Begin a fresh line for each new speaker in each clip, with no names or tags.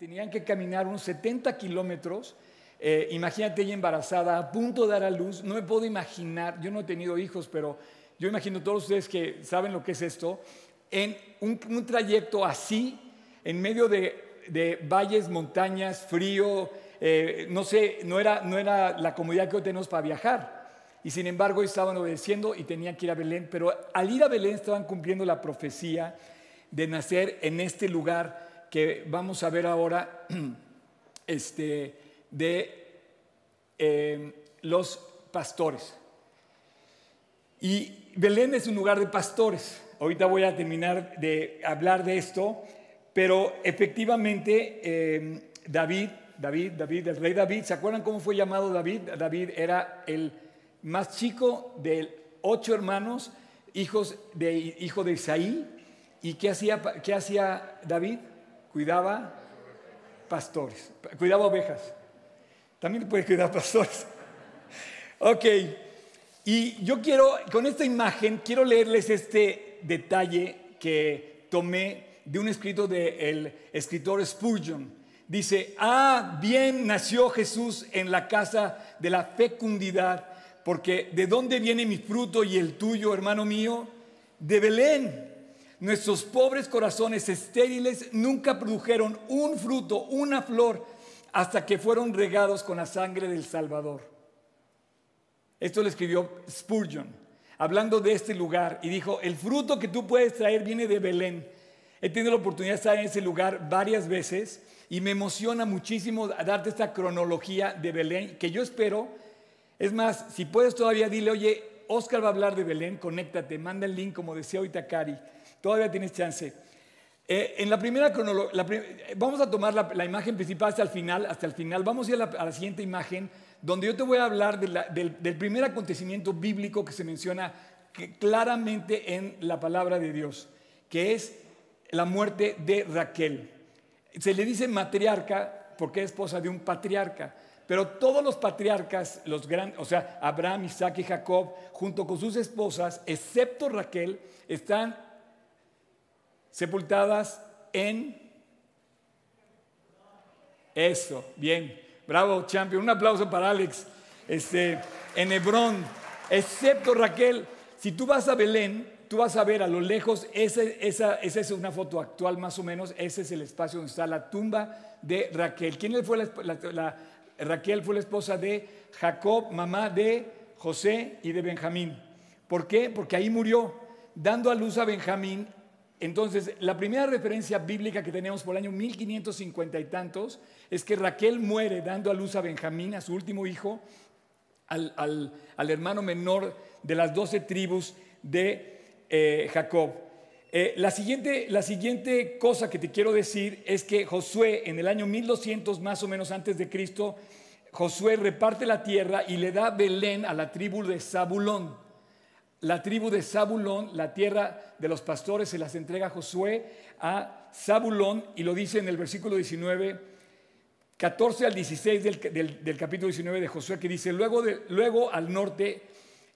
tenían que caminar unos 70 kilómetros. Eh, imagínate ella embarazada, a punto de dar a luz. No me puedo imaginar, yo no he tenido hijos, pero yo imagino todos ustedes que saben lo que es esto, en un, trayecto así, en medio de, valles, montañas, frío, eh, no sé, no era, no era la comodidad que hoy tenemos para viajar. Y sin embargo estaban obedeciendo y tenían que ir a Belén, pero al ir a Belén estaban cumpliendo la profecía de nacer en este lugar que vamos a ver ahora este, de eh, los pastores. Y Belén es un lugar de pastores. Ahorita voy a terminar de hablar de esto, pero efectivamente eh, David, David, David, el rey David, ¿se acuerdan cómo fue llamado David? David era el más chico de ocho hermanos, hijos de, hijo de Isaí. ¿Y qué hacía, qué hacía David? Cuidaba pastores, cuidaba ovejas. También puede cuidar pastores. Ok. Y yo quiero, con esta imagen, quiero leerles este detalle que tomé de un escrito del escritor Spurgeon. Dice, ah, bien nació Jesús en la casa de la fecundidad, porque ¿de dónde viene mi fruto y el tuyo, hermano mío? De Belén. Nuestros pobres corazones estériles nunca produjeron un fruto, una flor, hasta que fueron regados con la sangre del Salvador. Esto lo escribió Spurgeon, hablando de este lugar, y dijo, el fruto que tú puedes traer viene de Belén. He tenido la oportunidad de estar en ese lugar varias veces y me emociona muchísimo darte esta cronología de Belén, que yo espero, es más, si puedes todavía dile, oye, Oscar va a hablar de Belén, conéctate, manda el link como decía hoy Takari, todavía tienes chance. Eh, en la primera cronología, vamos a tomar la, imagen principal hasta el final, hasta el final, vamos a ir a la siguiente imagen donde yo te voy a hablar del, primer acontecimiento bíblico que se menciona claramente en la palabra de Dios, que es la muerte de Raquel. Se le dice matriarca porque es esposa de un patriarca, pero todos los patriarcas, los grandes, o sea, Abraham, Isaac y Jacob, junto con sus esposas, excepto Raquel, están sepultadas en eso, bien. Bravo, champion. Un aplauso para Alex. Este, en Hebrón, excepto Raquel, si tú vas a Belén, tú vas a ver a lo lejos, esa, esa, es una foto actual más o menos, ese es el espacio donde está la tumba de Raquel. ¿Quién fue la, Raquel fue la esposa de Jacob, mamá de José y de Benjamín. ¿Por qué? Porque ahí murió, dando a luz a Benjamín entonces, la primera referencia bíblica que tenemos por el año 1550 y tantos es que Raquel muere dando a luz a Benjamín, a su último hijo, al, hermano menor de las doce tribus de eh, Jacob. Eh, la, siguiente, la siguiente cosa que te quiero decir es que Josué, en el año 1200 más o menos antes de Cristo, Josué reparte la tierra y le da Belén a la tribu de Zabulón la tribu de Zabulón, la tierra de los pastores, se las entrega Josué a Zabulón y lo dice en el versículo 19, 14 al 16 del, capítulo 19 de Josué, que dice, luego, luego al norte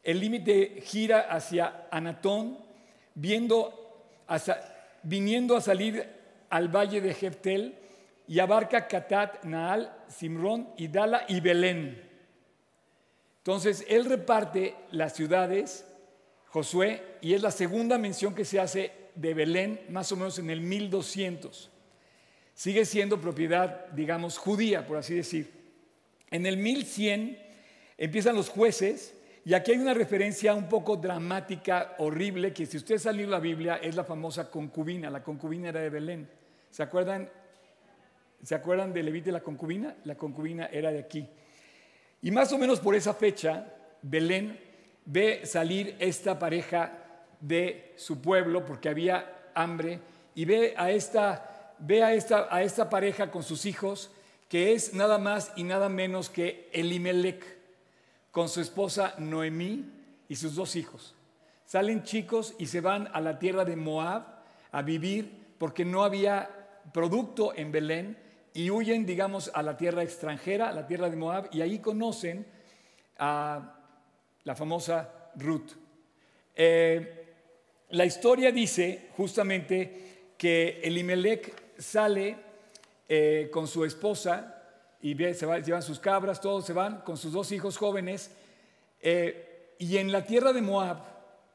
el límite gira hacia Anatón, viendo viniendo a salir al valle de Jeftel y abarca Catat, Naal, Simrón, Idala y Belén. Entonces, él reparte las ciudades Josué, y es la segunda mención que se hace de Belén, más o menos en el 1200. Sigue siendo propiedad, digamos, judía, por así decir. En el 1100 empiezan los jueces, y aquí hay una referencia un poco dramática, horrible, que si usted salió la Biblia es la famosa concubina. La concubina era de Belén. ¿Se acuerdan? ¿Se acuerdan de Levite la concubina? La concubina era de aquí. Y más o menos por esa fecha, Belén ve salir esta pareja de su pueblo porque había hambre y ve a esta, ve a esta, a esta pareja con sus hijos que es nada más y nada menos que Elimelech con su esposa Noemí y sus dos hijos. Salen chicos y se van a la tierra de Moab a vivir porque no había producto en Belén y huyen, digamos, a la tierra extranjera, a la tierra de Moab, y ahí conocen a la famosa Ruth. Eh, la historia dice justamente que Elimelech sale eh, con su esposa y se llevan sus cabras, todos se van con sus dos hijos jóvenes. Eh, y en la tierra de Moab,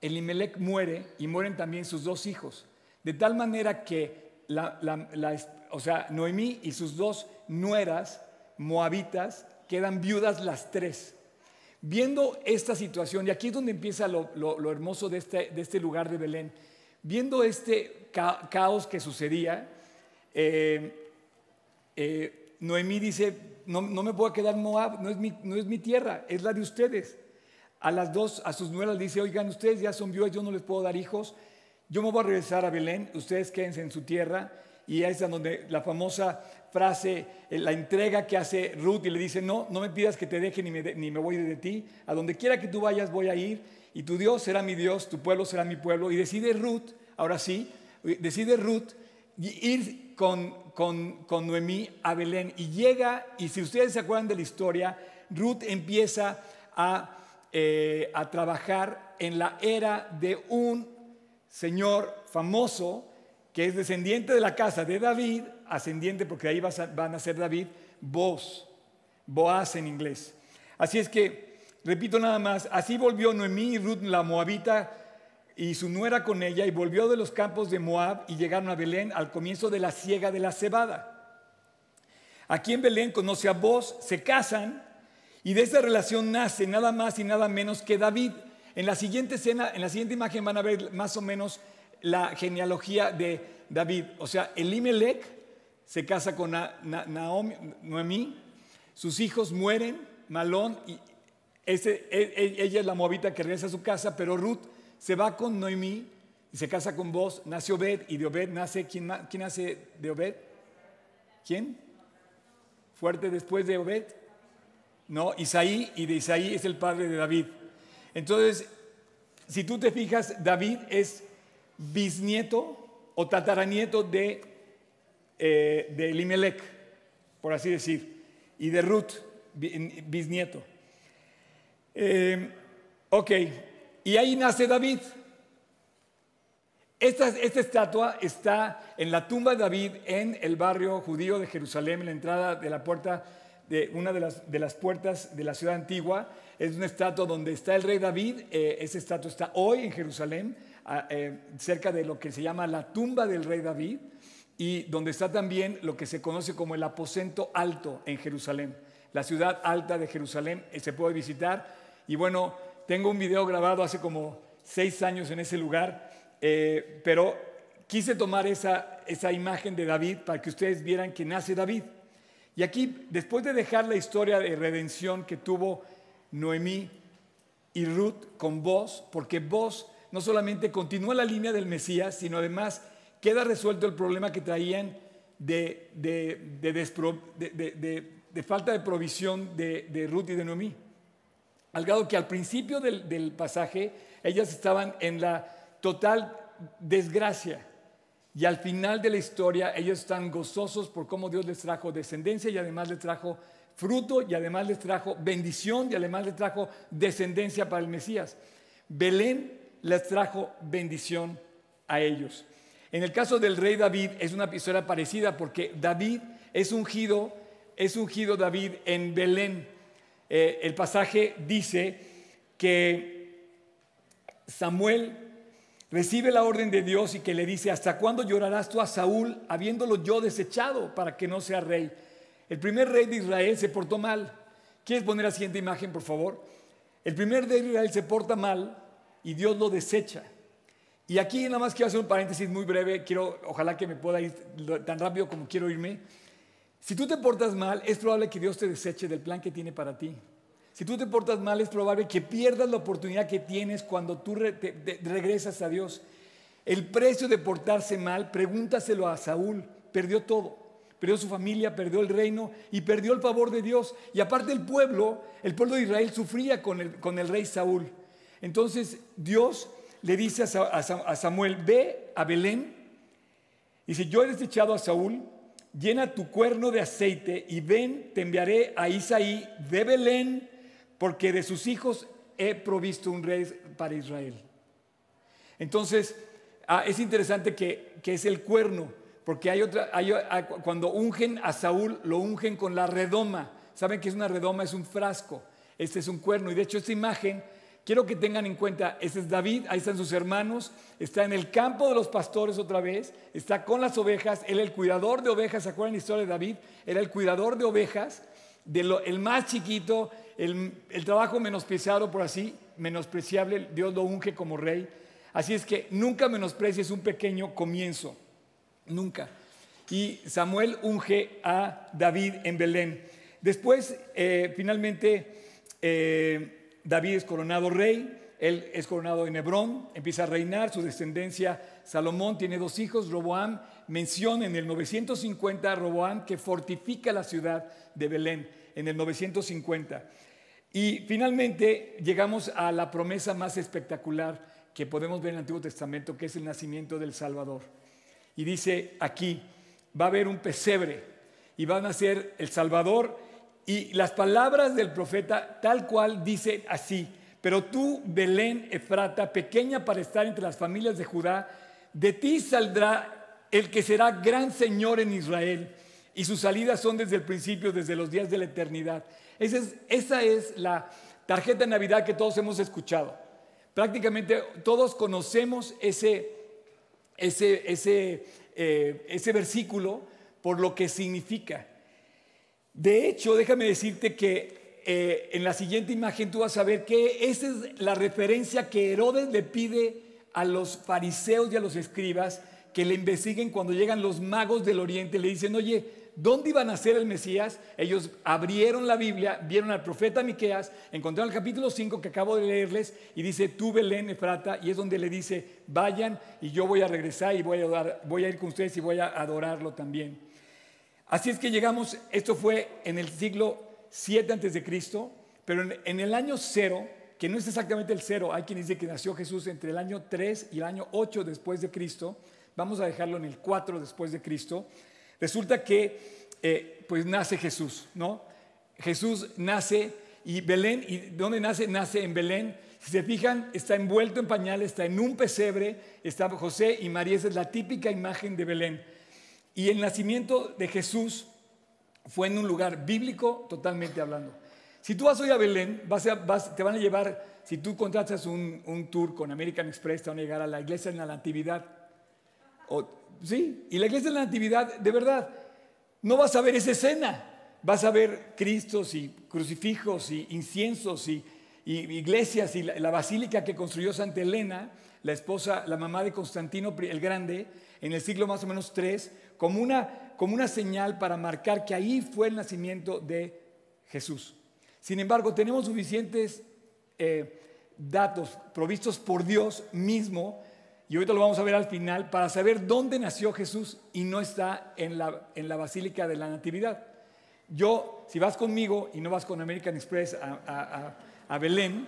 Elimelech muere y mueren también sus dos hijos. De tal manera que o sea, Noemí y sus dos nueras moabitas quedan viudas las tres. Viendo esta situación, y aquí es donde empieza lo, hermoso de este, de este, lugar de Belén, viendo este caos que sucedía, eh, eh, Noemí dice, no, me puedo quedar en Moab, no es, mi, no es mi tierra, es la de ustedes. A las dos, a sus nueras dice, oigan, ustedes ya son viudas, yo no les puedo dar hijos, yo me voy a regresar a Belén, ustedes quédense en su tierra. Y ahí es donde la famosa frase, eh, la entrega que hace Ruth y le dice, no, no me pidas que te deje ni me, ni me voy de ti, a donde quiera que tú vayas voy a ir y tu Dios será mi Dios, tu pueblo será mi pueblo. Y decide Ruth, ahora sí, decide Ruth ir con, con, con Noemí a Belén y llega, y si ustedes se acuerdan de la historia, Ruth empieza a, eh, a trabajar en la era de un señor famoso que es descendiente de la casa de David, ascendiente porque ahí van a ser David, Boaz, Boaz en inglés. Así es que, repito nada más, así volvió Noemí y Ruth la moabita y su nuera con ella y volvió de los campos de Moab y llegaron a Belén al comienzo de la siega de la cebada. Aquí en Belén conoce a Boaz, se casan y de esa relación nace nada más y nada menos que David. En la siguiente escena, en la siguiente imagen van a ver más o menos la genealogía de David. O sea, Elimelech se casa con Naomi, Noemí, sus hijos mueren, Malón, y e, e, ella es la moabita que regresa a su casa, pero Ruth se va con Noemí y se casa con vos, nace Obed, y de Obed nace, ¿quién, quién nace de Obed? ¿Quién? ¿Fuerte después de Obed? No, Isaí, y de Isaí es el padre de David. Entonces, si tú te fijas, David es bisnieto o tataranieto de, eh, de Elimelech, por así decir, y de Ruth, bisnieto. Eh, ok, y ahí nace David. Esta, esta, estatua está en la tumba de David en el barrio judío de Jerusalén, en la entrada de la puerta de una de las, de las puertas de la ciudad antigua. Es una estatua donde está el rey David. Eh, esa estatua está hoy en Jerusalén. Eh, cerca de lo que se llama la tumba del rey David y donde está también lo que se conoce como el aposento alto en Jerusalén. La ciudad alta de Jerusalén eh, se puede visitar y bueno, tengo un video grabado hace como seis años en ese lugar, eh, pero quise tomar esa, esa imagen de David para que ustedes vieran que nace David. Y aquí, después de dejar la historia de redención que tuvo Noemí y Ruth con vos, porque vos no solamente continúa la línea del Mesías, sino además queda resuelto el problema que traían de, de, falta de provisión de, Ruth y de Noemí. Al grado que al principio del, del pasaje ellas estaban en la total desgracia. Y al final de la historia ellos están gozosos por cómo Dios les trajo descendencia y además les trajo fruto y además les trajo bendición y además les trajo descendencia para el Mesías. Belén les trajo bendición a ellos. En el caso del rey David es una historia parecida porque David es ungido, es ungido David en Belén. Eh, el pasaje dice que Samuel recibe la orden de Dios y que le dice, ¿hasta cuándo llorarás tú a Saúl habiéndolo yo desechado para que no sea rey? El primer rey de Israel se portó mal. ¿Quieres poner la siguiente imagen, por favor? El primer rey de Israel se porta mal y Dios lo desecha. Y aquí nada más quiero hacer un paréntesis muy breve, quiero, ojalá que me pueda ir tan rápido como quiero irme. Si tú te portas mal, es probable que Dios te deseche del plan que tiene para ti. Si tú te portas mal, es probable que pierdas la oportunidad que tienes cuando tú regresas a Dios. El precio de portarse mal, pregúntaselo a Saúl, perdió todo. Perdió su familia, perdió el reino y perdió el favor de Dios. Y aparte el pueblo, el pueblo de Israel sufría con el, con el rey Saúl. Entonces Dios le dice a Samuel, ve a Belén. Y si yo he desechado a Saúl, llena tu cuerno de aceite y ven, te enviaré a Isaí de Belén, porque de sus hijos he provisto un rey para Israel. Entonces, ah, es interesante que, que es el cuerno, porque hay otra, cuando ungen a Saúl, lo ungen con la redoma. ¿Saben que es una redoma? Es un frasco. Este es un cuerno. Y de hecho, esta imagen, quiero que tengan en cuenta, este es David, ahí están sus hermanos, está en el campo de los pastores otra vez, está con las ovejas, él el cuidador de ovejas, ¿se acuerdan la historia de David? Era el cuidador de ovejas, el más chiquito, el, el trabajo menospreciado por así, menospreciable, Dios lo unge como rey. Así es que nunca menosprecies un pequeño comienzo, nunca. Y Samuel unge a David en Belén. Después, eh, finalmente, eh, David es coronado rey, él es coronado en Hebrón, empieza a reinar, su descendencia, Salomón tiene dos hijos, Roboam menciona en el 950 a Roboam que fortifica la ciudad de Belén, en el 950. Y finalmente llegamos a la promesa más espectacular que podemos ver en el Antiguo Testamento, que es el nacimiento del Salvador. Y dice aquí, va a haber un pesebre y va a nacer el Salvador. Y las palabras del profeta tal cual dicen así, pero tú, Belén Efrata, pequeña para estar entre las familias de Judá, de ti saldrá el que será gran Señor en Israel, y sus salidas son desde el principio, desde los días de la eternidad. Esa es, esa es la tarjeta de Navidad que todos hemos escuchado. Prácticamente todos conocemos ese, ese, ese, eh, ese versículo por lo que significa. De hecho, déjame decirte que eh, en la siguiente imagen tú vas a ver que esa es la referencia que Herodes le pide a los fariseos y a los escribas que le investiguen cuando llegan los magos del oriente. Le dicen, oye, ¿Dónde iba a nacer el Mesías? Ellos abrieron la Biblia, vieron al profeta Miqueas, encontraron el capítulo 5 que acabo de leerles y dice, tú Belén, Efrata, y es donde le dice, vayan y yo voy a regresar y voy a, voy a ir con ustedes y voy a adorarlo también. Así es que llegamos, esto fue en el siglo 7 antes de Cristo, pero en, el año 0, que no es exactamente el 0, hay quien dice que nació Jesús entre el año 3 y el año 8 después de Cristo, vamos a dejarlo en el 4 después de Cristo. Resulta que eh, pues nace Jesús, ¿no? Jesús nace y Belén, ¿y dónde nace? Nace en Belén. Si se fijan, está envuelto en pañales, está en un pesebre, está José y María, esa es la típica imagen de Belén. Y el nacimiento de Jesús fue en un lugar bíblico totalmente hablando. Si tú vas hoy a Belén, te van a llevar, si tú contratas un, tour con American Express, te van a llegar a la iglesia en la Natividad. ¿sí? Y la iglesia de la Natividad, de verdad, no vas a ver esa escena. Vas a ver cristos y crucifijos y inciensos y, iglesias y la, basílica que construyó Santa Elena, la esposa, la mamá de Constantino el Grande, en el siglo más o menos 3, como una, como una señal para marcar que ahí fue el nacimiento de Jesús. Sin embargo, tenemos suficientes eh, datos provistos por Dios mismo y ahorita lo vamos a ver al final, para saber dónde nació Jesús y no está en la, en la Basílica de la Natividad. Yo, si vas conmigo y no vas con American Express a, a, Belén,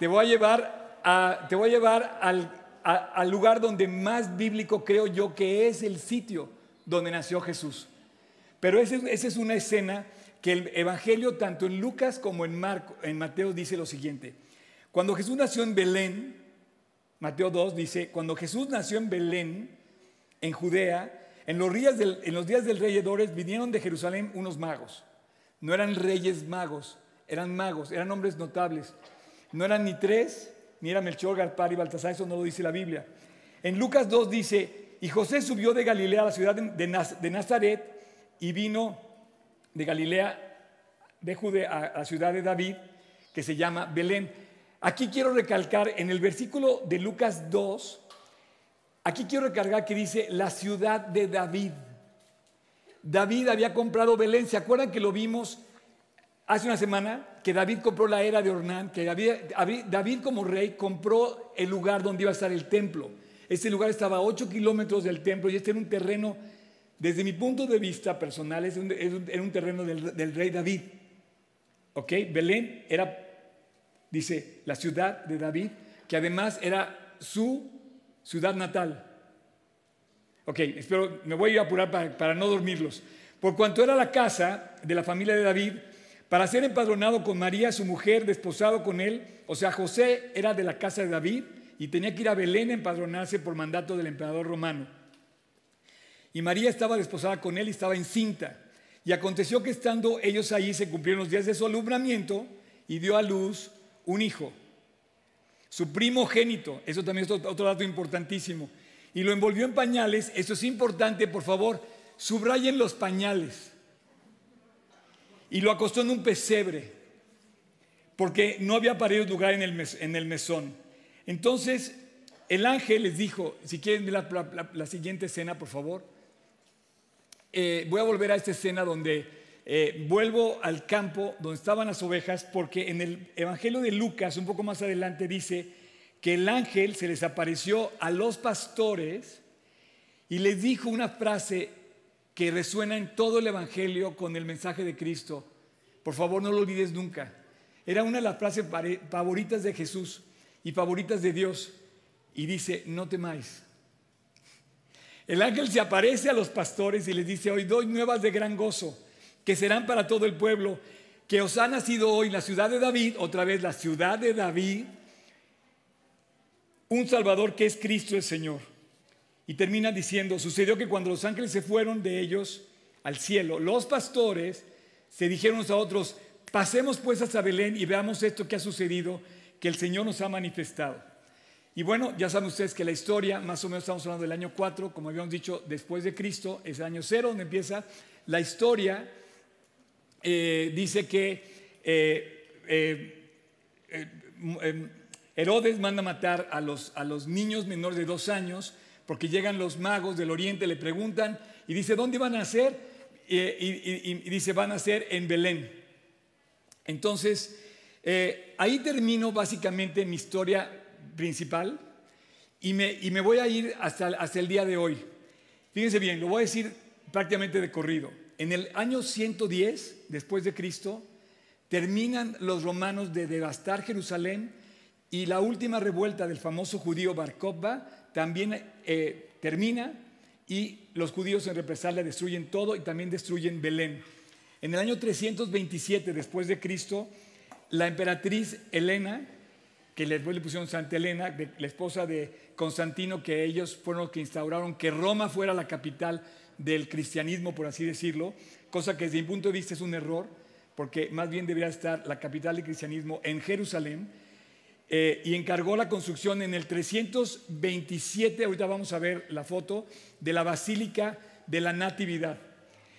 te voy a llevar, a, te voy a llevar al, al lugar donde más bíblico creo yo que es el sitio donde nació Jesús. Pero esa es una escena que el Evangelio, tanto en Lucas como en, Marco, en Mateo, dice lo siguiente. Cuando Jesús nació en Belén, Mateo 2 dice, cuando Jesús nació en Belén, en Judea, en los días del, en los días del rey Herodes vinieron de Jerusalén unos magos. No eran reyes magos, eran magos, eran hombres notables. No eran ni tres, ni era Melchor, Garpar y Baltasar, eso no lo dice la Biblia. En Lucas 2 dice, y José subió de Galilea a la ciudad de Nazaret y vino de Galilea, de Judea, a la ciudad de David, que se llama Belén. Aquí quiero recalcar en el versículo de Lucas 2, aquí quiero recalcar que dice la ciudad de David. David había comprado Belén, ¿se acuerdan que lo vimos hace una semana? Que David compró la era de Ornán, que David, como rey compró el lugar donde iba a estar el templo. Este lugar estaba a 8 kilómetros del templo y este era un terreno, desde mi punto de vista personal, era un, terreno del, rey David. ¿Ok? Belén era dice la ciudad de David, que además era su ciudad natal. Ok, espero, me voy a apurar para no dormirlos. Por cuanto era la casa de la familia de David, para ser empadronado con María, su mujer, desposado con él, o sea, José era de la casa de David y tenía que ir a Belén a empadronarse por mandato del emperador romano. Y María estaba desposada con él y estaba encinta. Y aconteció que estando ellos ahí se cumplieron los días de su alumbramiento y dio a luz un hijo. Su primogénito, eso también es otro dato importantísimo. Y lo envolvió en pañales, eso es importante, por favor, subrayen los pañales. Y lo acostó en un pesebre, porque no había parido lugar en el, en el mesón. Entonces el ángel les dijo, si quieren ver la, siguiente escena, por favor. Eh, voy a volver a esta escena donde eh, vuelvo al campo donde estaban las ovejas, porque en el Evangelio de Lucas, un poco más adelante, dice que el ángel se les apareció a los pastores y les dijo una frase que resuena en todo el Evangelio con el mensaje de Cristo. Por favor, no lo olvides nunca. Era una de las frases favoritas de Jesús y favoritas de Dios. Y dice, no temáis. El ángel se aparece a los pastores y les dice, hoy doy nuevas de gran gozo, que serán para todo el pueblo, que os ha nacido hoy la ciudad de David, otra vez la ciudad de David, un Salvador que es Cristo el Señor. Y termina diciendo, sucedió que cuando los ángeles se fueron de ellos al cielo, los pastores se dijeron a otros, pasemos pues hasta Belén y veamos esto que ha sucedido, que el Señor nos ha manifestado. Y bueno, ya saben ustedes que la historia, más o menos estamos hablando del año 4, como habíamos dicho, después de Cristo, es el año 0 donde empieza la historia. Eh, dice que eh, eh, Herodes manda matar a los, a los niños menores de dos años porque llegan los magos del oriente, le preguntan y dice, ¿dónde van a ser? Y, dice, van a ser en Belén. Entonces, ahí termino básicamente mi historia principal y me, y me voy a ir hasta, hasta el día de hoy. Fíjense bien, lo voy a decir prácticamente de corrido. En el año 110 después de Cristo, terminan los romanos de devastar Jerusalén y la última revuelta del famoso judío Bar también eh, termina y los judíos en represalia destruyen todo y también destruyen Belén. En el año 327 después de Cristo, la emperatriz Helena, que después le pusieron Santa Elena, la esposa de Constantino, que ellos fueron los que instauraron que Roma fuera la capital del cristianismo, por así decirlo, cosa que desde mi punto de vista es un error, porque más bien debería estar la capital del cristianismo en Jerusalén, eh, y encargó la construcción en el 327, ahorita vamos a ver la foto, de la Basílica de la Natividad.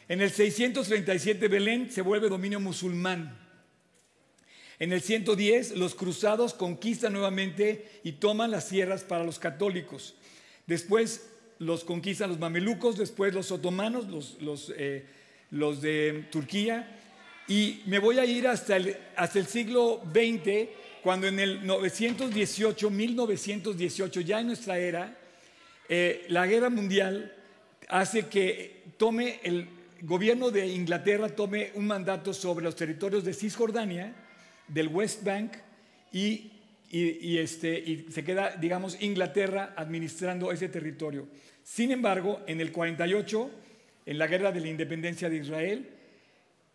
En el 637 Belén se vuelve dominio musulmán. En el 110 los cruzados conquistan nuevamente y toman las sierras para los católicos. Después los conquistan los mamelucos, después los otomanos, los, eh, de Turquía. Y me voy a ir hasta el, siglo XX, cuando en el 918, 1918, ya en nuestra era, eh, la guerra mundial hace que tome el gobierno de Inglaterra tome un mandato sobre los territorios de Cisjordania del West Bank y, este, y se queda, digamos, Inglaterra administrando ese territorio. Sin embargo, en el 48, en la guerra de la independencia de Israel,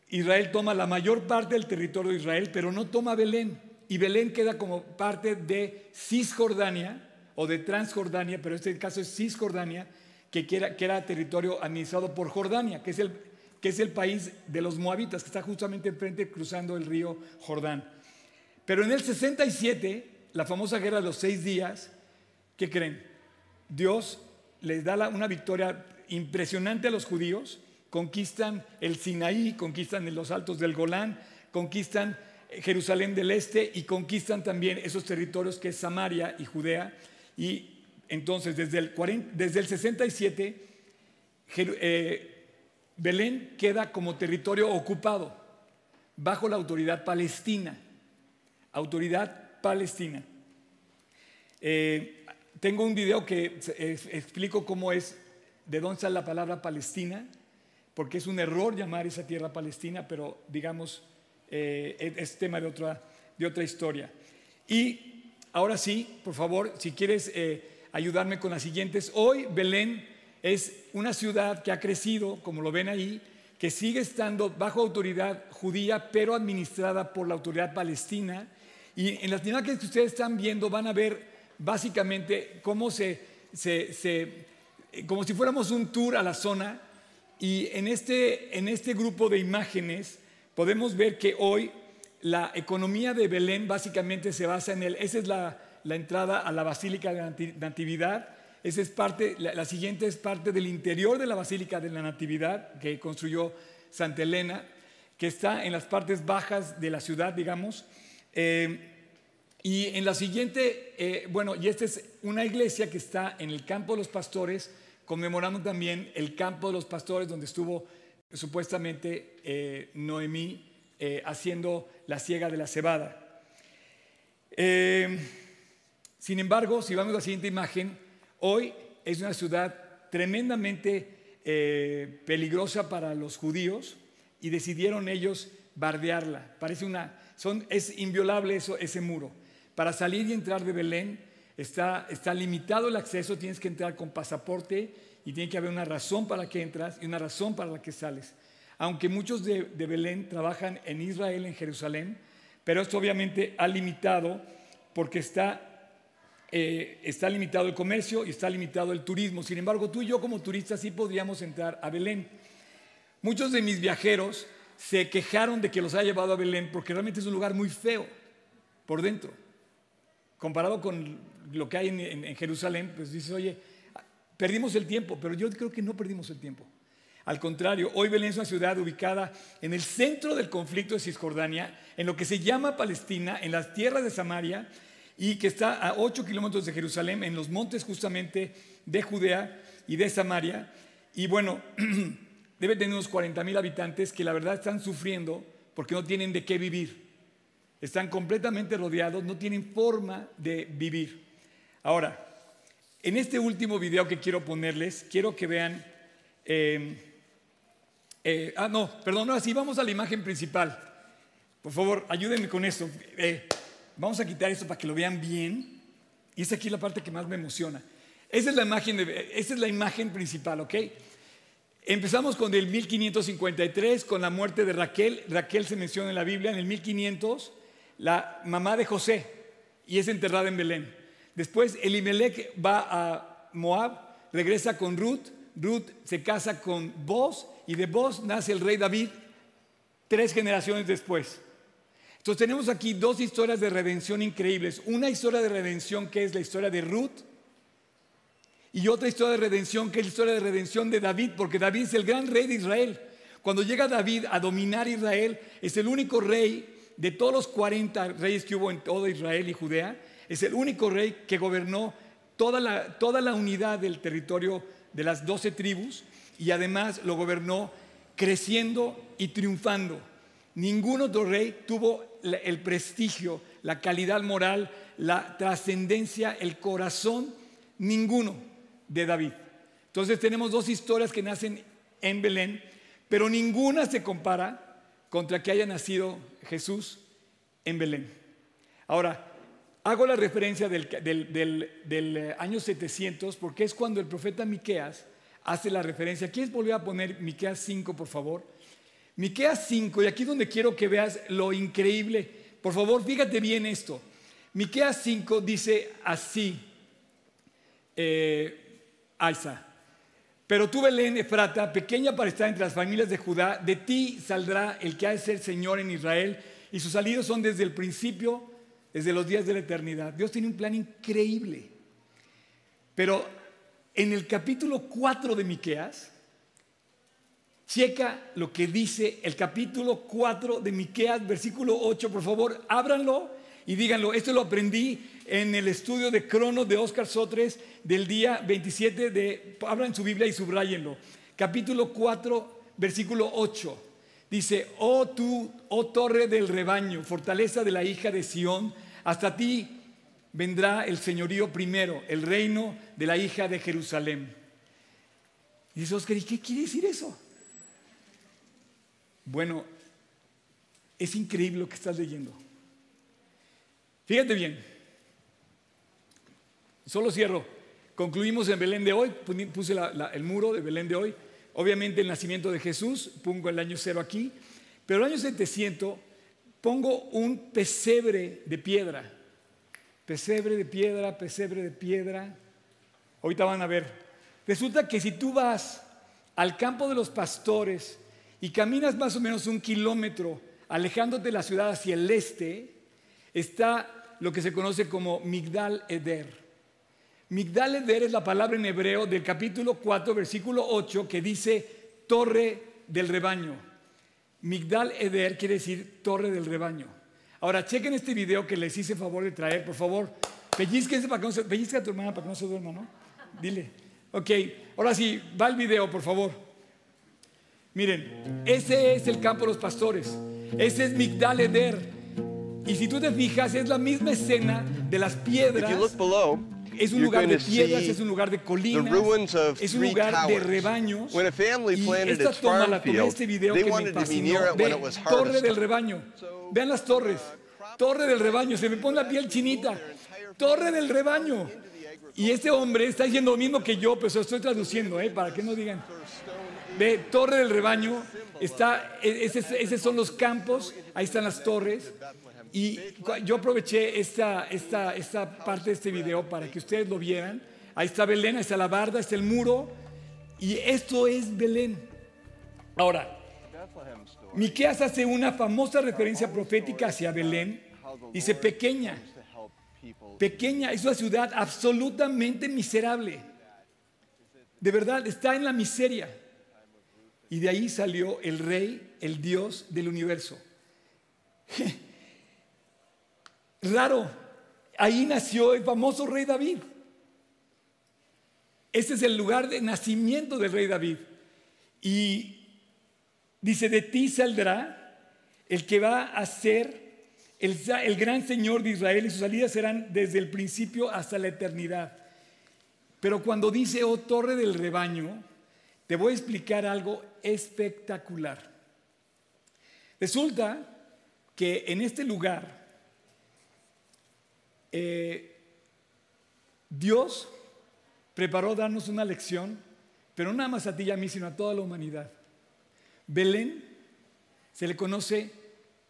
Israel toma la mayor parte del territorio de Israel, pero no toma Belén. Y Belén queda como parte de Cisjordania o de Transjordania, pero este caso es Cisjordania, que era, que era territorio administrado por Jordania, que es el que es el país de los moabitas, que está justamente enfrente cruzando el río Jordán. Pero en el 67, la famosa guerra de los seis días, ¿qué creen? Dios les da una victoria impresionante a los judíos, conquistan el Sinaí, conquistan los altos del Golán, conquistan Jerusalén del Este y conquistan también esos territorios que es Samaria y Judea. Y entonces desde el 67, Belén queda como territorio ocupado bajo la autoridad palestina. Autoridad palestina. Eh, tengo un video que explico cómo es, de dónde sale la palabra Palestina, porque es un error llamar esa tierra Palestina, pero digamos, eh, es tema de otra, de otra historia. Y ahora sí, por favor, si quieres eh, ayudarme con las siguientes. Hoy Belén es una ciudad que ha crecido, como lo ven ahí, que sigue estando bajo autoridad judía, pero administrada por la autoridad palestina. Y en las imágenes que ustedes están viendo van a ver básicamente cómo se, se, eh, como si fuéramos un tour a la zona y en este, en este grupo de imágenes podemos ver que hoy la economía de Belén básicamente se basa en el, esa es la, entrada a la Basílica de la Natividad, esa es parte, la, siguiente es parte del interior de la Basílica de la Natividad que construyó Santa Elena, que está en las partes bajas de la ciudad, digamos. Eh, y en la siguiente, eh, bueno, y esta es una iglesia que está en el campo de los pastores, conmemorando también el campo de los pastores donde estuvo supuestamente eh, Noemí eh, haciendo la siega de la cebada. Sin embargo, si vamos a la siguiente imagen, hoy es una ciudad tremendamente peligrosa para los judíos y decidieron ellos bardearla. Parece una, es inviolable eso, ese muro. Para salir y entrar de Belén está, está limitado el acceso, tienes que entrar con pasaporte y tiene que haber una razón para que entras y una razón para la que sales. Aunque muchos de, Belén trabajan en Israel, en Jerusalén, pero esto obviamente ha limitado porque está, eh, está limitado el comercio y está limitado el turismo. Sin embargo, tú y yo como turistas sí podríamos entrar a Belén. Muchos de mis viajeros se quejaron de que los haya llevado a Belén porque realmente es un lugar muy feo por dentro comparado con lo que hay en, Jerusalén, pues dices, oye, perdimos el tiempo, pero yo creo que no perdimos el tiempo. Al contrario, hoy Belén es una ciudad ubicada en el centro del conflicto de Cisjordania, en lo que se llama Palestina, en las tierras de Samaria, y que está a 8 kilómetros de Jerusalén, en los montes justamente de Judea y de Samaria. Y bueno, debe tener unos 40 mil habitantes que la verdad están sufriendo porque no tienen de qué vivir. Están completamente rodeados, no tienen forma de vivir. Ahora, en este último video que quiero ponerles, quiero que vean... Em, eh, ah, no, perdón, así vamos a la imagen principal. Por favor, ayúdenme con esto. Eh, vamos a quitar esto para que lo vean bien. Y es aquí la parte que más me emociona. Esa es la imagen, esa es la imagen principal, ¿ok? Empezamos con el 1553, con la muerte de Raquel. Raquel se menciona en la Biblia en el 1500 la mamá de José, y es enterrada en Belén. Después Elimelech va a Moab, regresa con Ruth, Ruth se casa con Boz, y de Boz nace el rey David tres generaciones después. Entonces tenemos aquí dos historias de redención increíbles. Una historia de redención que es la historia de Ruth y otra historia de redención que es la historia de redención de David, porque David es el gran rey de Israel. Cuando llega David a dominar Israel, es el único rey de todos los 40 reyes que hubo en todo Israel y Judea, es el único rey que gobernó toda la, toda la unidad del territorio de las 12 tribus y además lo gobernó creciendo y triunfando. Ningún otro rey tuvo el prestigio, la calidad moral, la trascendencia, el corazón, ninguno de David. Entonces tenemos dos historias que nacen en Belén, pero ninguna se compara contra que haya nacido Jesús en Belén. Ahora, hago la referencia del, eh, año 700 porque es cuando el profeta Miqueas hace la referencia. ¿Quieres volver a poner Miqueas 5, por favor? Miqueas 5, y aquí es donde quiero que veas lo increíble. Por favor, fíjate bien esto. Miqueas 5 dice así, eh, pero tú, Belén, Efrata, pequeña para estar entre las familias de Judá, de ti saldrá el que ha de ser Señor en Israel, y sus salidos son desde el principio, desde los días de la eternidad. Dios tiene un plan increíble. Pero en el capítulo 4 de Miqueas, checa lo que dice el capítulo 4 de Miqueas, versículo 8, por favor, ábranlo y díganlo, esto lo aprendí en el estudio de Crono de Oscar Sotres del día 27 de, habla en su Biblia y subrayenlo, capítulo 4, versículo 8. Dice, oh tú, oh torre del rebaño, fortaleza de la hija de Sión, hasta ti vendrá el señorío primero, el reino de la hija de Jerusalén. Y dice Oscar, ¿y qué quiere decir eso? Bueno, es increíble lo que estás leyendo. Fíjate bien, solo cierro. Concluimos en Belén de hoy, puse el muro de Belén de hoy. Obviamente el nacimiento de Jesús, pongo el año cero aquí, pero el año 700 pongo un pesebre de piedra. Pesebre de piedra, pesebre de piedra. Ahorita van a ver. Resulta que si tú vas al campo de los pastores y caminas más o menos un kilómetro alejándote de la ciudad hacia el este, está lo que se conoce como Migdal Eder. Migdal Eder es la palabra en hebreo del capítulo 4, versículo 8, que dice torre del rebaño. Migdal Eder quiere decir torre del rebaño. Ahora, chequen este video que les hice favor de traer, por favor. Pellizquense para que no se, a tu hermana para que no se duerma, ¿no? Dile. Ok, ahora sí, va el video, por favor. Miren, ese es el campo de los pastores. Ese es Migdal Eder. Y si tú te fijas, es la misma escena de las piedras. es un lugar de piedras, es un lugar de colinas, es un lugar de rebaños. y esta toma la tomé este video que me fascinó. Ve, torre del rebaño. Vean las torres. Torre del rebaño. Se me pone la piel chinita. Torre del rebaño. Y este hombre está diciendo lo mismo que yo, pero se lo estoy traduciendo, ¿eh? para que no digan. Ve, torre del rebaño. Está, e, esos son los campos. Ahí están las torres. Y yo aproveché esta, esta, esta parte de este video para que ustedes lo vieran. Ahí está Belén, ahí está la barda, está el muro. Y esto es Belén. Ahora, Miqueas hace una famosa referencia profética hacia Belén. Dice pequeña. Pequeña, es una ciudad absolutamente miserable. De verdad, está en la miseria. Y de ahí salió el rey, el Dios del universo. Raro, ahí nació el famoso rey David. Este es el lugar de nacimiento del rey David. Y dice, de ti saldrá el que va a ser el, gran Señor de Israel y sus salidas serán desde el principio hasta la eternidad. Pero cuando dice, oh torre del rebaño, te voy a explicar algo espectacular. Resulta que en este lugar eh, Dios preparó darnos una lección, pero no nada más a ti y a mí, sino a toda la humanidad. Belén se le conoce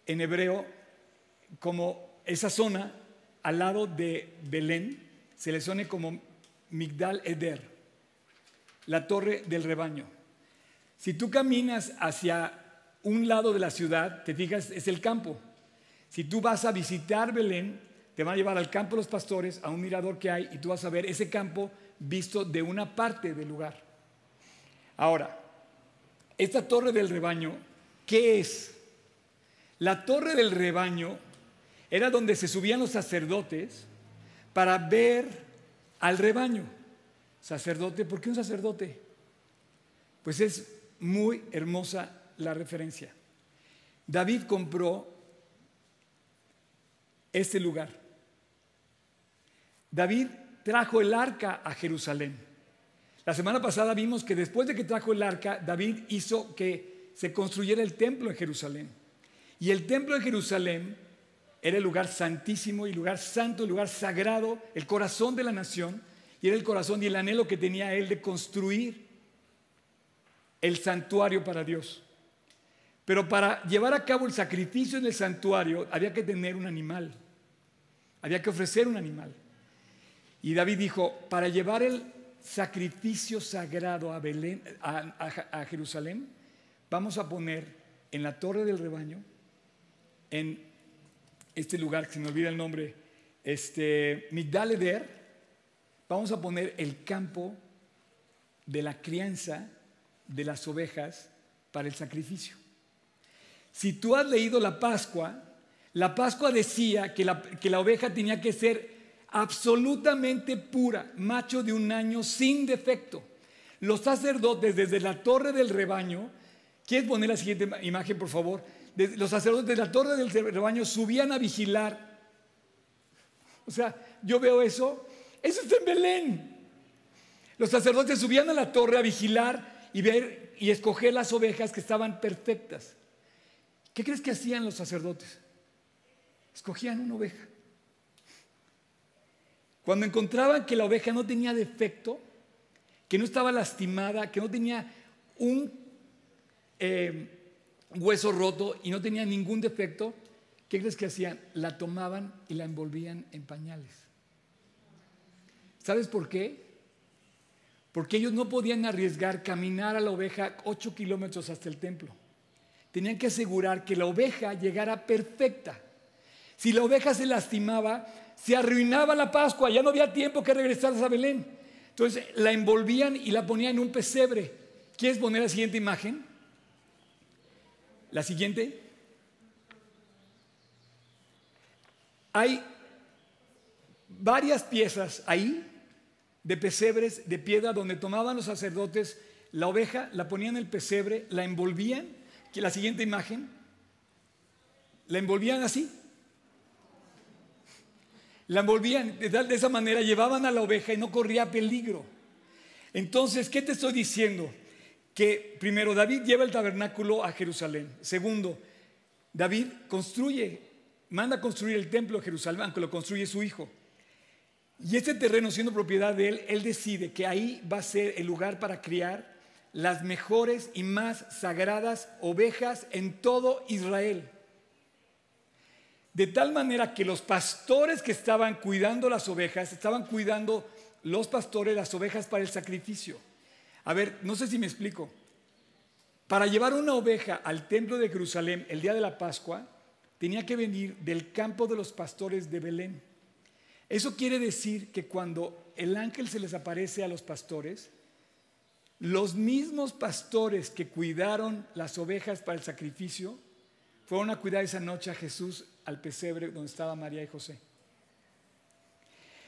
en hebreo como esa zona al lado de Belén, se le suene como Migdal Eder, la torre del rebaño. Si tú caminas hacia un lado de la ciudad, te fijas, es el campo. Si tú vas a visitar Belén, te van a llevar al campo de los pastores, a un mirador que hay, y tú vas a ver ese campo visto de una parte del lugar. Ahora, esta torre del rebaño, ¿qué es? La torre del rebaño era donde se subían los sacerdotes para ver al rebaño. Sacerdote, ¿por qué un sacerdote? Pues es muy hermosa la referencia. David compró este lugar. David trajo el arca a Jerusalén. La semana pasada vimos que después de que trajo el arca, David hizo que se construyera el templo en Jerusalén. Y el templo de Jerusalén era el lugar santísimo y lugar santo, el lugar sagrado, el corazón de la nación, y era el corazón y el anhelo que tenía él de construir el santuario para Dios. Pero para llevar a cabo el sacrificio en el santuario había que tener un animal, había que ofrecer un animal. Y David dijo, para llevar el sacrificio sagrado a, Jerusalén, vamos a poner en la torre del rebaño, en este lugar que se me olvida el nombre, este, vamos a poner el campo de la crianza de las ovejas para el sacrificio. Si tú has leído la Pascua, la Pascua decía que la, que la oveja tenía que ser absolutamente pura, macho de un año sin defecto. Los sacerdotes desde la torre del rebaño, ¿quieres poner la siguiente imagen, por favor? Los sacerdotes de la torre del rebaño subían a vigilar. O sea, yo veo eso, eso está en Belén. Los sacerdotes subían a la torre a vigilar y ver y escoger las ovejas que estaban perfectas. ¿Qué crees que hacían los sacerdotes? Escogían una oveja. Cuando encontraban que la oveja no tenía defecto, que no estaba lastimada, que no tenía un eh, hueso roto y no tenía ningún defecto, ¿qué crees que hacían? La tomaban y la envolvían en pañales. ¿Sabes por qué? porque ellos no podían arriesgar caminar a la oveja ocho kilómetros hasta el templo. Tenían que asegurar que la oveja llegara perfecta. Si la oveja se lastimaba, se arruinaba la Pascua, ya no había tiempo que regresar a Belén. Entonces la envolvían y la ponían en un pesebre. ¿Quieres poner la siguiente imagen? La siguiente. Hay varias piezas ahí de pesebres de piedra donde tomaban los sacerdotes la oveja, la ponían en el pesebre, la envolvían, que la siguiente imagen, la envolvían así. La envolvían de, de esa manera, llevaban a la oveja y no corría peligro. Entonces, ¿qué te estoy diciendo? Que primero David lleva el tabernáculo a Jerusalén. Segundo, David construye, manda a construir el templo de Jerusalén, aunque lo construye su hijo. Y este terreno siendo propiedad de él, él decide que ahí va a ser el lugar para criar las mejores y más sagradas ovejas en todo Israel. De tal manera que los pastores que estaban cuidando las ovejas, estaban cuidando los pastores las ovejas para el sacrificio. A ver, no sé si me explico. Para llevar una oveja al templo de Jerusalén el día de la Pascua, tenía que venir del campo de los pastores de Belén. Eso quiere decir que cuando el ángel se les aparece a los pastores, los mismos pastores que cuidaron las ovejas para el sacrificio fueron a cuidar esa noche a Jesús al pesebre donde estaba María y José.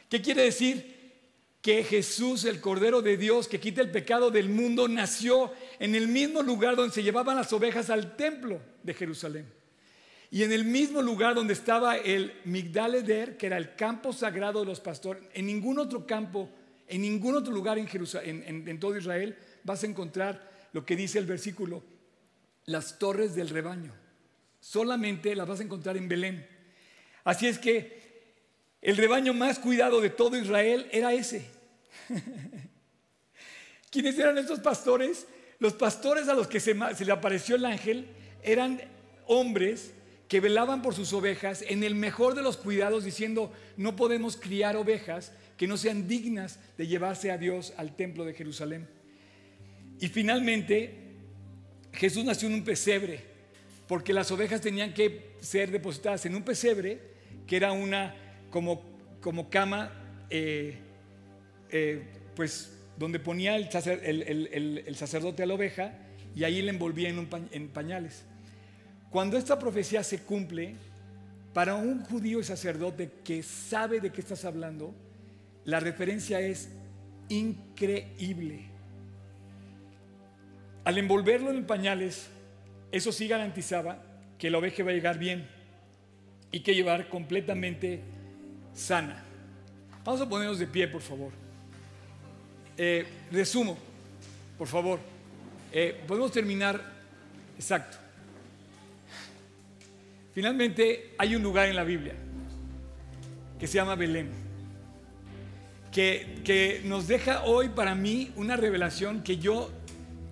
¿Qué quiere decir? Que Jesús, el Cordero de Dios que quita el pecado del mundo, nació en el mismo lugar donde se llevaban las ovejas al templo de Jerusalén. Y en el mismo lugar donde estaba el Migdal que era el campo sagrado de los pastores, en ningún otro campo, en ningún otro lugar en, en, todo Israel vas a encontrar lo que dice el versículo, las torres del rebaño. Solamente las vas a encontrar en Belén. Así es que el rebaño más cuidado de todo Israel era ese. ¿Quiénes eran estos pastores? Los pastores a los que se, se le apareció el ángel eran hombres que velaban por sus ovejas en el mejor de los cuidados, diciendo, no podemos criar ovejas que no sean dignas de llevarse a Dios al templo de Jerusalén. Y finalmente, Jesús nació en un pesebre, porque las ovejas tenían que ser depositadas en un pesebre, que era una como, como cama, eh, eh, pues donde ponía el, sacerdote a la oveja y ahí le envolvía en pañales. Cuando esta profecía se cumple, para un judío y sacerdote que sabe de qué estás hablando, la referencia es increíble. Al envolverlo en pañales, eso sí garantizaba que la oveja iba a llegar bien y que llevar completamente sana. Vamos a ponernos de pie, por favor. Eh, resumo, por favor. Eh, podemos terminar, exacto. Finalmente hay un lugar en la Biblia que se llama Belén, que, que nos deja hoy para mí una revelación que yo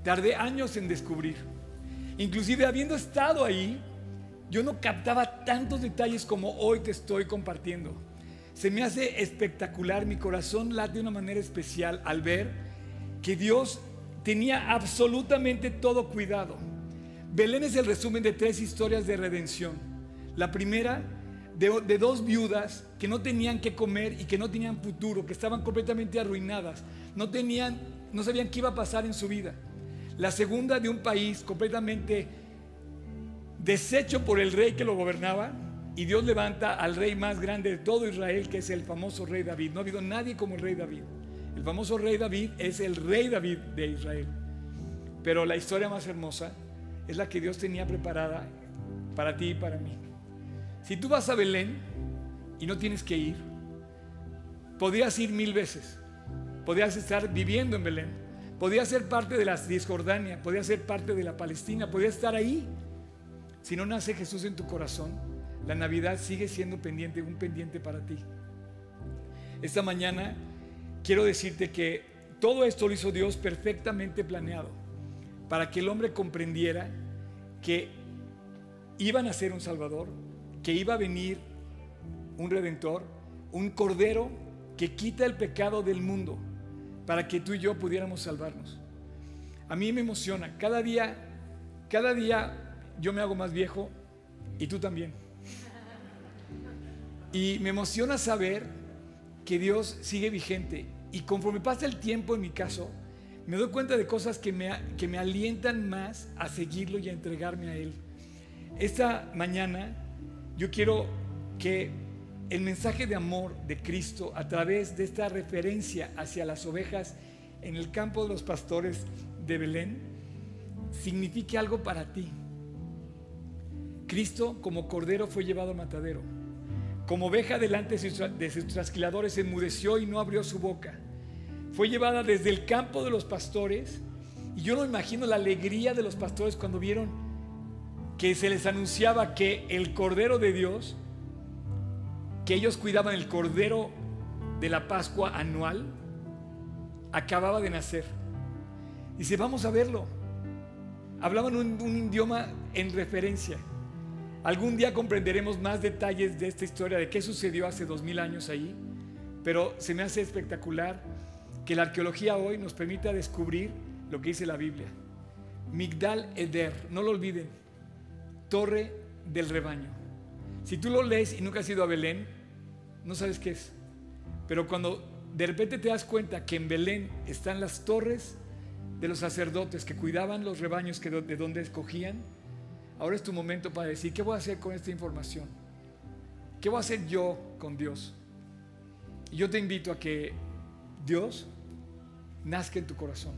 tardé años en descubrir. Inclusive habiendo estado ahí, yo no captaba tantos detalles como hoy te estoy compartiendo. Se me hace espectacular, mi corazón late de una manera especial al ver que Dios tenía absolutamente todo cuidado. Belén es el resumen de tres historias de redención. La primera, de, dos viudas que no tenían que comer y que no tenían futuro, que estaban completamente arruinadas, no tenían, no sabían qué iba a pasar en su vida. La segunda, de un país completamente deshecho por el rey que lo gobernaba, y Dios levanta al rey más grande de todo Israel, que es el famoso rey David. No ha habido nadie como el rey David. El famoso rey David es el rey David de Israel. Pero la historia más hermosa es la que Dios tenía preparada para ti y para mí. Si tú vas a Belén y no tienes que ir, podrías ir mil veces. Podrías estar viviendo en Belén. Podrías ser parte de la Cisjordania. Podrías ser parte de la Palestina. Podrías estar ahí. Si no nace Jesús en tu corazón, la Navidad sigue siendo pendiente, un pendiente para ti. Esta mañana quiero decirte que todo esto lo hizo Dios perfectamente planeado para que el hombre comprendiera que iban a ser un Salvador, que iba a venir un redentor, un cordero que quita el pecado del mundo. para que tú y yo pudiéramos salvarnos. A mí me emociona. Cada día, cada día yo me hago más viejo y tú también. Y me emociona saber que Dios sigue vigente. Y conforme pasa el tiempo en mi caso, me doy cuenta de cosas que me, que me alientan más a seguirlo y a entregarme a Él. Esta mañana yo quiero que el mensaje de amor de Cristo a través de esta referencia hacia las ovejas en el campo de los pastores de Belén signifique algo para ti. Cristo como cordero fue llevado al matadero. Como oveja delante de sus trasquiladores enmudeció y no abrió su boca fue llevada desde el campo de los pastores. Y yo no imagino la alegría de los pastores cuando vieron que se les anunciaba que el Cordero de Dios, que ellos cuidaban el Cordero de la Pascua anual, acababa de nacer. Dice, vamos a verlo. Hablaban un, un idioma en referencia. Algún día comprenderemos más detalles de esta historia, de qué sucedió hace dos mil años ahí, pero se me hace espectacular que la arqueología hoy nos permita descubrir lo que dice la Biblia. Migdal Eder, no lo olviden, torre del rebaño. Si tú lo lees y nunca has ido a Belén, no sabes qué es. Pero cuando de repente te das cuenta que en Belén están las torres de los sacerdotes que cuidaban los rebaños que de donde escogían, ahora es tu momento para decir, ¿qué voy a hacer con esta información? ¿Qué voy a hacer yo con Dios? Y yo te invito a que Dios nazca en tu corazón.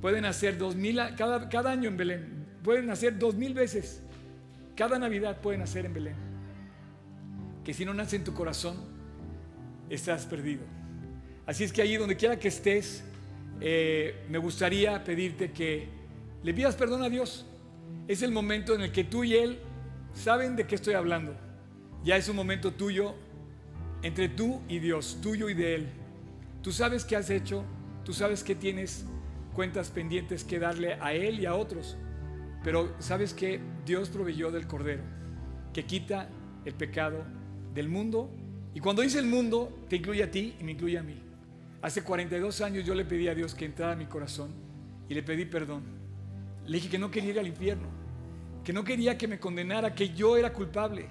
Pueden hacer dos mil, cada, cada año en Belén, pueden hacer dos mil veces. Cada Navidad pueden hacer en Belén. Que si no nace en tu corazón, estás perdido. Así es que allí donde quiera que estés, eh, me gustaría pedirte que le pidas perdón a Dios. Es el momento en el que tú y Él saben de qué estoy hablando. Ya es un momento tuyo, entre tú y Dios, tuyo y de Él. Tú sabes qué has hecho, Tú sabes que tienes cuentas pendientes que darle a Él y a otros, pero sabes que Dios proveyó del Cordero, que quita el pecado del mundo. Y cuando dice el mundo, te incluye a ti y me incluye a mí. Hace 42 años yo le pedí a Dios que entrara a mi corazón y le pedí perdón. Le dije que no quería ir al infierno, que no quería que me condenara, que yo era culpable,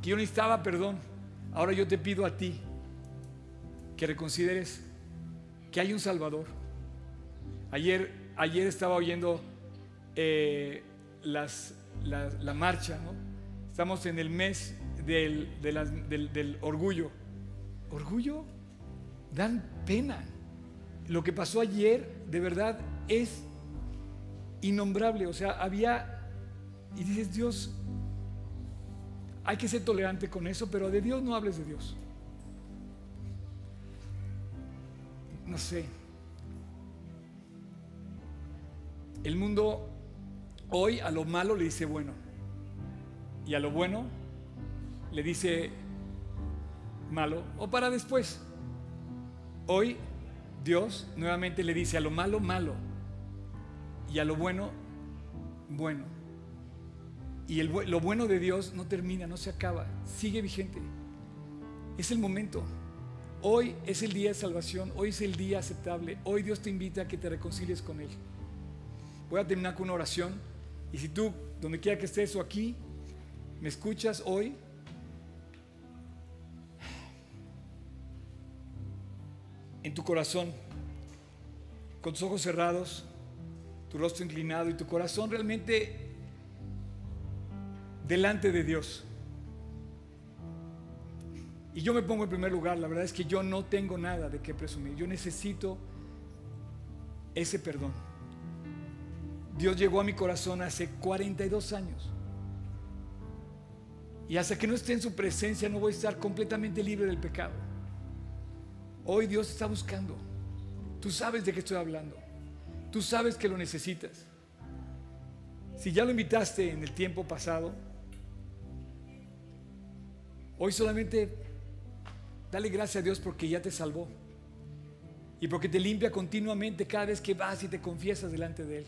que yo necesitaba perdón. Ahora yo te pido a ti que reconsideres que hay un Salvador. Ayer, ayer estaba oyendo eh, las, la, marcha, ¿no? Estamos en el mes del, del, orgullo. ¿Orgullo? Dan pena. Lo que pasó ayer, de verdad, es innombrable. O sea, había, y dices, Dios, hay que ser tolerante con eso, pero de Dios no hables de Dios. no sé. El mundo hoy a lo malo le dice bueno y a lo bueno le dice malo o para después. Hoy Dios nuevamente le dice a lo malo malo y a lo bueno bueno. Y lo bueno de Dios no termina, no se acaba, sigue vigente. Es el momento. Hoy es el día de salvación, hoy es el día aceptable, hoy Dios te invita a que te reconcilies con Él. Voy a terminar con una oración y si tú, donde quiera que estés o aquí, me escuchas hoy, en tu corazón, con tus ojos cerrados, tu rostro inclinado y tu corazón realmente delante de Dios. Y yo me pongo en primer lugar, la verdad es que yo no tengo nada de qué presumir, yo necesito ese perdón. Dios llegó a mi corazón hace 42 años. Y hasta que no esté en su presencia no voy a estar completamente libre del pecado. Hoy Dios está buscando. Tú sabes de qué estoy hablando. Tú sabes que lo necesitas. Si ya lo invitaste en el tiempo pasado, hoy solamente Dale gracias a Dios porque ya te salvó. Y porque te limpia continuamente cada vez que vas y te confiesas delante de Él.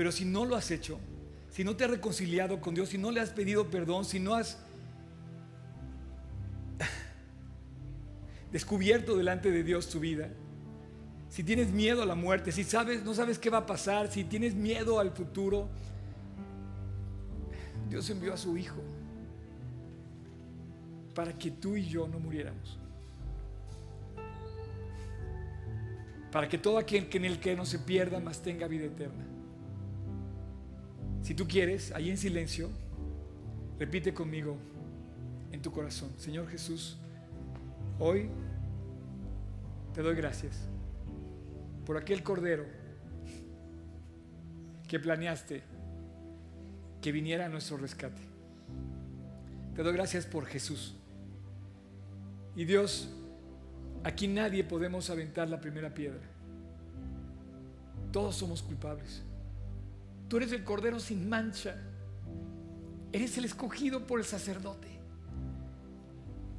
Pero si no lo has hecho, si no te has reconciliado con Dios, si no le has pedido perdón, si no has descubierto delante de Dios tu vida, si tienes miedo a la muerte, si sabes, no sabes qué va a pasar, si tienes miedo al futuro, Dios envió a su Hijo para que tú y yo no muriéramos. Para que todo aquel que en el que no se pierda, más tenga vida eterna. Si tú quieres, ahí en silencio, repite conmigo en tu corazón, Señor Jesús, hoy te doy gracias por aquel cordero que planeaste que viniera a nuestro rescate. Te doy gracias por Jesús. Y Dios, aquí nadie podemos aventar la primera piedra. Todos somos culpables. Tú eres el cordero sin mancha. Eres el escogido por el sacerdote.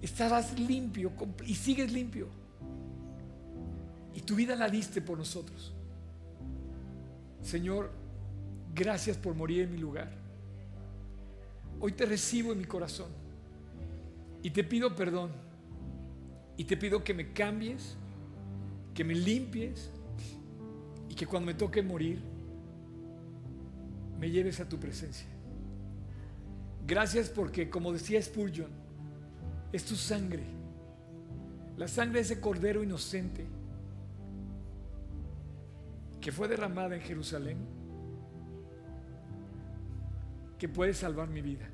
Estabas limpio y sigues limpio. Y tu vida la diste por nosotros. Señor, gracias por morir en mi lugar. Hoy te recibo en mi corazón y te pido perdón y te pido que me cambies, que me limpies y que cuando me toque morir me lleves a tu presencia. Gracias porque, como decía Spurgeon, es tu sangre, la sangre de ese cordero inocente que fue derramada en Jerusalén, que puede salvar mi vida.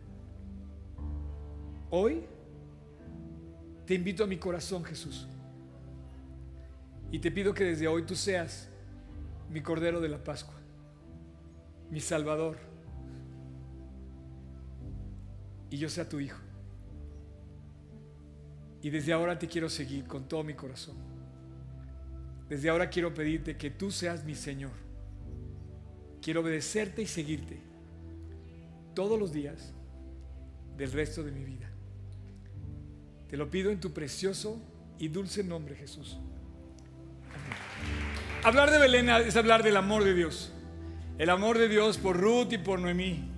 Hoy te invito a mi corazón, Jesús. Y te pido que desde hoy tú seas mi Cordero de la Pascua, mi Salvador, y yo sea tu Hijo. Y desde ahora te quiero seguir con todo mi corazón. Desde ahora quiero pedirte que tú seas mi Señor. Quiero obedecerte y seguirte todos los días del resto de mi vida. Te lo pido en tu precioso y dulce nombre, Jesús. Hablar de Belén es hablar del amor de Dios. El amor de Dios por Ruth y por Noemí.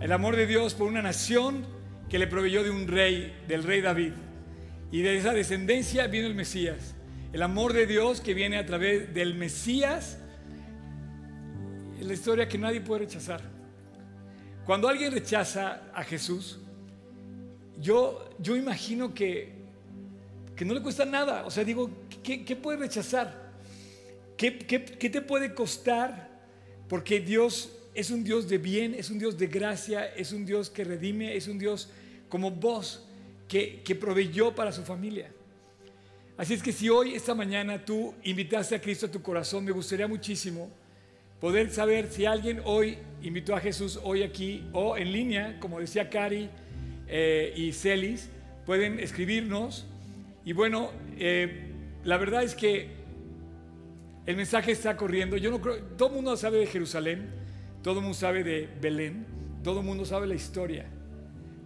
El amor de Dios por una nación que le proveyó de un rey, del rey David. Y de esa descendencia vino el Mesías. El amor de Dios que viene a través del Mesías. Es la historia que nadie puede rechazar. Cuando alguien rechaza a Jesús, yo, yo imagino que, que no le cuesta nada. O sea, digo, ¿qué, qué puede rechazar? ¿Qué, ¿Qué, qué, te puede costar? Porque Dios es un Dios de bien, es un Dios de gracia, es un Dios que redime, es un Dios como vos que, que proveyó para su familia. Así es que si hoy, esta mañana, tú invitaste a Cristo a tu corazón, me gustaría muchísimo poder saber si alguien hoy invitó a Jesús hoy aquí o en línea, como decía Cari, eh, y Celis, pueden escribirnos. Y bueno, eh, la verdad es que el mensaje está corriendo. Yo no creo, todo el mundo sabe de Jerusalén, todo el mundo sabe de Belén, todo el mundo sabe la historia,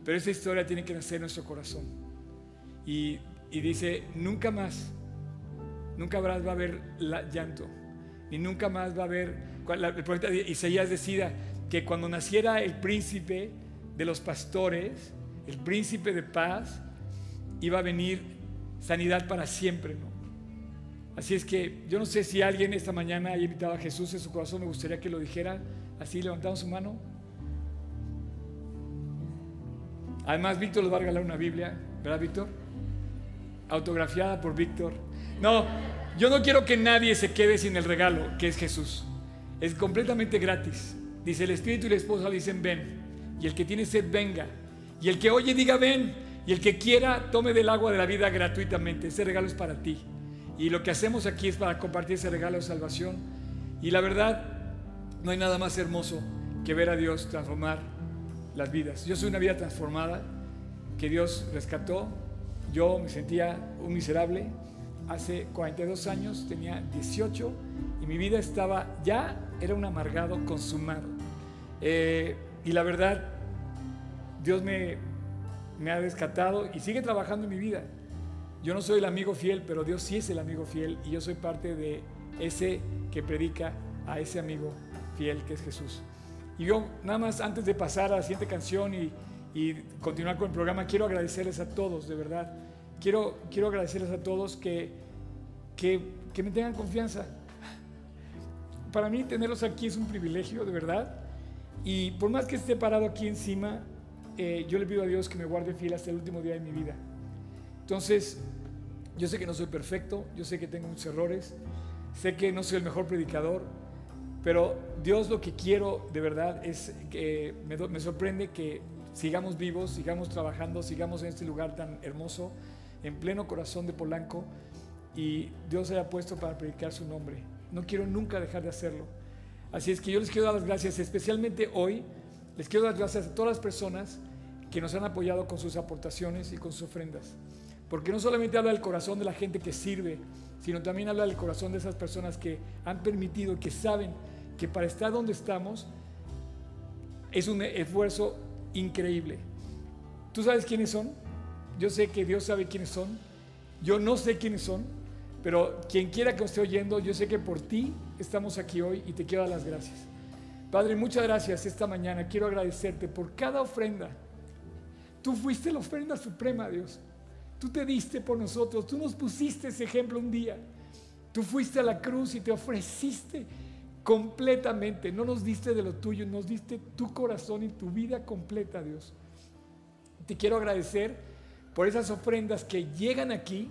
pero esa historia tiene que nacer en nuestro corazón. Y, y dice, nunca más, nunca más va a haber la, llanto, ni nunca más va a haber, el profeta Isaías decía que cuando naciera el príncipe de los pastores, el príncipe de paz, iba a venir sanidad para siempre, ¿no? Así es que yo no sé si alguien esta mañana haya invitado a Jesús en su corazón, me gustaría que lo dijera así, levantando su mano. Además, Víctor les va a regalar una Biblia, ¿verdad, Víctor? Autografiada por Víctor. No, yo no quiero que nadie se quede sin el regalo, que es Jesús. Es completamente gratis. Dice el Espíritu y la esposa dicen ven. Y el que tiene sed, venga. Y el que oye diga ven. Y el que quiera tome del agua de la vida gratuitamente. Ese regalo es para ti. Y lo que hacemos aquí es para compartir ese regalo de salvación. Y la verdad, no hay nada más hermoso que ver a Dios transformar las vidas. Yo soy una vida transformada que Dios rescató. Yo me sentía un miserable. Hace 42 años, tenía 18 y mi vida estaba ya, era un amargado consumado. Eh, y la verdad, Dios me, me ha rescatado y sigue trabajando en mi vida. Yo no soy el amigo fiel, pero Dios sí es el amigo fiel y yo soy parte de ese que predica a ese amigo fiel que es Jesús. Y yo nada más antes de pasar a la siguiente canción y, y continuar con el programa, quiero agradecerles a todos, de verdad. Quiero, quiero agradecerles a todos que, que que me tengan confianza. Para mí tenerlos aquí es un privilegio, de verdad. Y por más que esté parado aquí encima, eh, yo le pido a Dios que me guarde fiel hasta el último día de mi vida. Entonces, yo sé que no soy perfecto, yo sé que tengo muchos errores, sé que no soy el mejor predicador, pero Dios lo que quiero de verdad es que me, me sorprende que sigamos vivos, sigamos trabajando, sigamos en este lugar tan hermoso, en pleno corazón de Polanco, y Dios haya puesto para predicar su nombre. No quiero nunca dejar de hacerlo. Así es que yo les quiero dar las gracias, especialmente hoy, les quiero dar gracias a todas las personas que nos han apoyado con sus aportaciones y con sus ofrendas. Porque no solamente habla del corazón de la gente que sirve, sino también habla del corazón de esas personas que han permitido, que saben que para estar donde estamos es un esfuerzo increíble. ¿Tú sabes quiénes son? Yo sé que Dios sabe quiénes son. Yo no sé quiénes son, pero quien quiera que esté oyendo, yo sé que por ti estamos aquí hoy y te quiero dar las gracias. Padre, muchas gracias esta mañana. Quiero agradecerte por cada ofrenda. Tú fuiste la ofrenda suprema, Dios. Tú te diste por nosotros. Tú nos pusiste ese ejemplo un día. Tú fuiste a la cruz y te ofreciste completamente. No nos diste de lo tuyo, nos diste tu corazón y tu vida completa, Dios. Te quiero agradecer por esas ofrendas que llegan aquí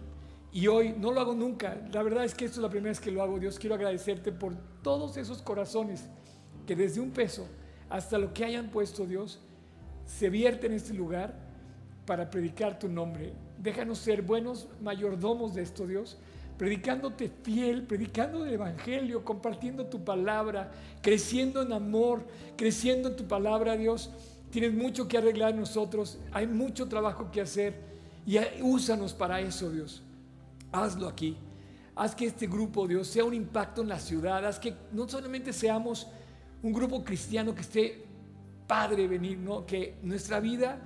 y hoy no lo hago nunca. La verdad es que esto es la primera vez que lo hago, Dios. Quiero agradecerte por todos esos corazones que desde un peso hasta lo que hayan puesto, Dios, se vierte en este lugar para predicar tu nombre. Déjanos ser buenos mayordomos de esto, Dios predicándote fiel, predicando el Evangelio, compartiendo tu palabra, creciendo en amor, creciendo en tu palabra, Dios. Tienes mucho que arreglar en nosotros, hay mucho trabajo que hacer y úsanos para eso, Dios. Hazlo aquí. Haz que este grupo, Dios, sea un impacto en la ciudad. Haz que no solamente seamos un grupo cristiano que esté padre venir, ¿no? Que nuestra vida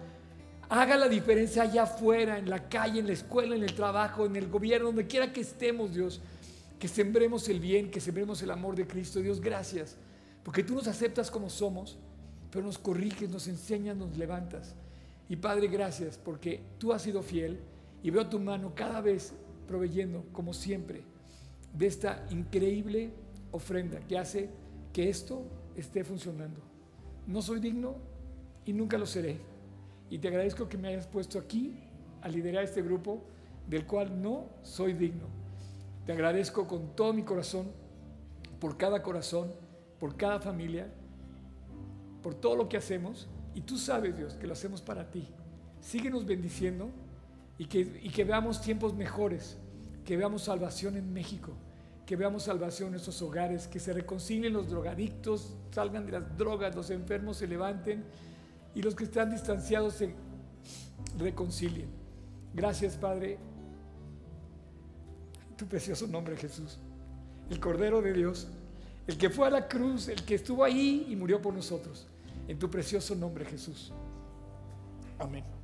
Haga la diferencia allá afuera, en la calle, en la escuela, en el trabajo, en el gobierno, donde quiera que estemos, Dios. Que sembremos el bien, que sembremos el amor de Cristo. Dios, gracias. Porque tú nos aceptas como somos, pero nos corriges, nos enseñas, nos levantas. Y Padre, gracias porque tú has sido fiel y veo tu mano cada vez proveyendo, como siempre, de esta increíble ofrenda que hace que esto esté funcionando. No soy digno y nunca lo seré y te agradezco que me hayas puesto aquí a liderar este grupo del cual no soy digno. Te agradezco con todo mi corazón, por cada corazón, por cada familia, por todo lo que hacemos. Y tú sabes, Dios, que lo hacemos para ti. Síguenos bendiciendo y que, y que veamos tiempos mejores, que veamos salvación en México, que veamos salvación en nuestros hogares, que se reconcilien los drogadictos, salgan de las drogas, los enfermos se levanten y los que están distanciados se reconcilien. Gracias, Padre. Tu precioso nombre, Jesús. El Cordero de Dios, el que fue a la cruz, el que estuvo ahí y murió por nosotros. En tu precioso nombre, Jesús. Amén.